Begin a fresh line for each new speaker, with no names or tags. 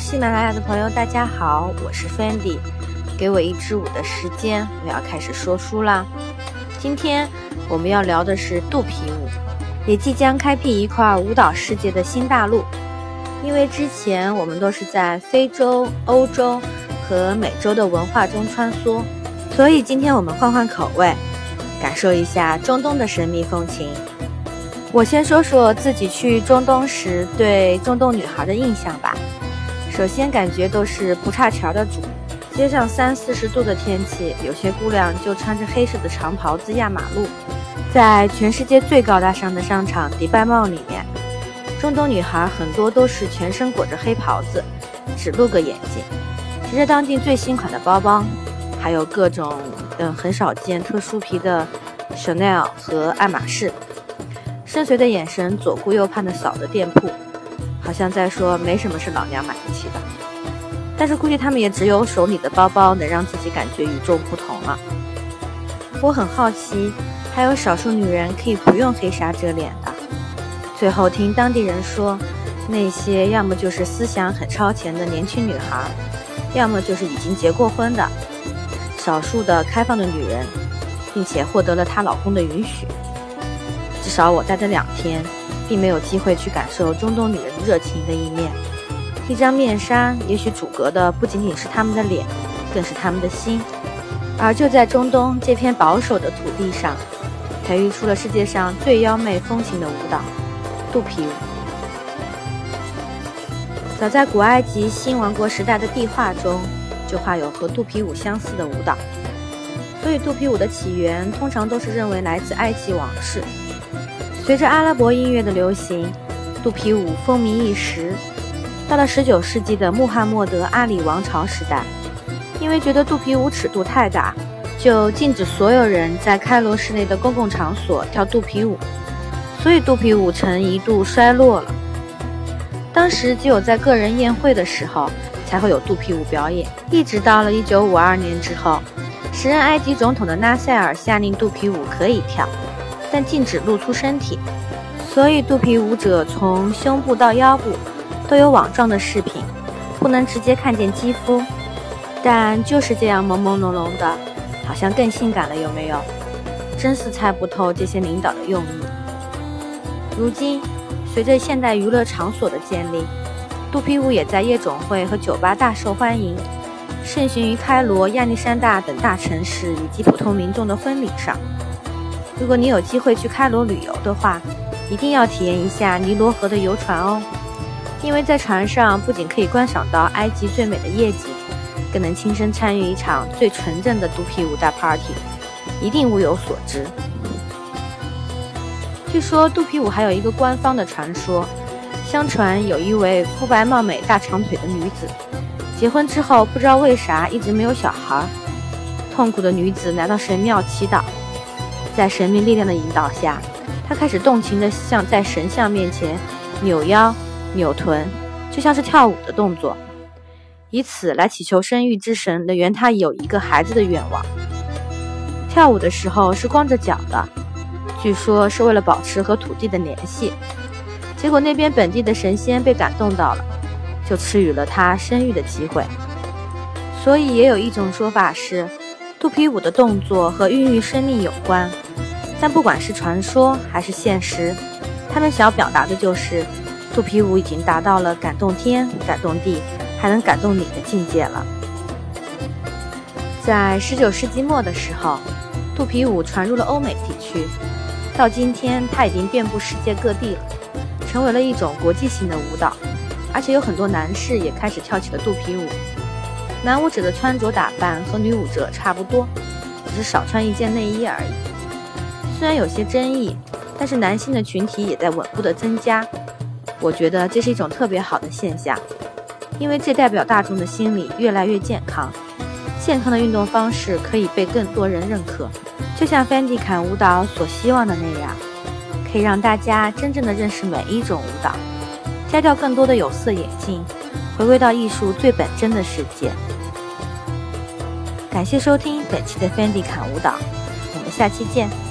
喜马拉雅的朋友，大家好，我是 Fendi。给我一支舞的时间，我要开始说书啦。今天我们要聊的是肚皮舞，也即将开辟一块舞蹈世界的新大陆。因为之前我们都是在非洲、欧洲和美洲的文化中穿梭，所以今天我们换换口味，感受一下中东的神秘风情。我先说说自己去中东时对中东女孩的印象吧。首先感觉都是不差钱的主，街上三四十度的天气，有些姑娘就穿着黑色的长袍子压马路。在全世界最高大上的商场迪拜茂里面，中东女孩很多都是全身裹着黑袍子，只露个眼睛，提着当地最新款的包包，还有各种嗯很少见特殊皮的 Chanel 和爱马仕。深邃的眼神左顾右盼的扫着店铺，好像在说没什么是老娘买不起的。但是估计他们也只有手里的包包能让自己感觉与众不同了。我很好奇，还有少数女人可以不用黑纱遮脸的。最后听当地人说，那些要么就是思想很超前的年轻女孩，要么就是已经结过婚的少数的开放的女人，并且获得了她老公的允许。至少我待的两天，并没有机会去感受中东女人热情的一面。一张面纱，也许阻隔的不仅仅是她们的脸，更是她们的心。而就在中东这片保守的土地上，培育出了世界上最妖媚风情的舞蹈——肚皮舞。早在古埃及新王国时代的壁画中，就画有和肚皮舞相似的舞蹈。所以，肚皮舞的起源通常都是认为来自埃及王室。随着阿拉伯音乐的流行，肚皮舞风靡一时。到了19世纪的穆罕默德阿里王朝时代，因为觉得肚皮舞尺度太大，就禁止所有人在开罗市内的公共场所跳肚皮舞，所以肚皮舞曾一度衰落了。当时只有在个人宴会的时候才会有肚皮舞表演，一直到了1952年之后，时任埃及总统的纳赛尔下令肚皮舞可以跳。但禁止露出身体，所以肚皮舞者从胸部到腰部都有网状的饰品，不能直接看见肌肤，但就是这样朦朦胧胧的，好像更性感了，有没有？真是猜不透这些领导的用意。如今，随着现代娱乐场所的建立，肚皮舞也在夜总会和酒吧大受欢迎，盛行于开罗、亚历山大等大城市以及普通民众的婚礼上。如果你有机会去开罗旅游的话，一定要体验一下尼罗河的游船哦，因为在船上不仅可以观赏到埃及最美的夜景，更能亲身参与一场最纯正的肚皮舞大 party，一定物有所值。据说肚皮舞还有一个官方的传说，相传有一位肤白貌美、大长腿的女子，结婚之后不知道为啥一直没有小孩，痛苦的女子来到神庙祈祷。在神秘力量的引导下，他开始动情地向在神像面前扭腰、扭臀，就像是跳舞的动作，以此来祈求生育之神能圆他有一个孩子的愿望。跳舞的时候是光着脚的，据说是为了保持和土地的联系。结果那边本地的神仙被感动到了，就赐予了他生育的机会。所以也有一种说法是。肚皮舞的动作和孕育生命有关，但不管是传说还是现实，他们想要表达的就是，肚皮舞已经达到了感动天、感动地，还能感动你的境界了。在十九世纪末的时候，肚皮舞传入了欧美地区，到今天它已经遍布世界各地了，成为了一种国际性的舞蹈，而且有很多男士也开始跳起了肚皮舞。男舞者的穿着打扮和女舞者差不多，只是少穿一件内衣而已。虽然有些争议，但是男性的群体也在稳步的增加。我觉得这是一种特别好的现象，因为这代表大众的心理越来越健康。健康的运动方式可以被更多人认可，就像 Fendi 坎舞蹈所希望的那样，可以让大家真正的认识每一种舞蹈，摘掉更多的有色眼镜。回归到艺术最本真的世界。感谢收听本期的 Fendi 侃舞蹈，我们下期见。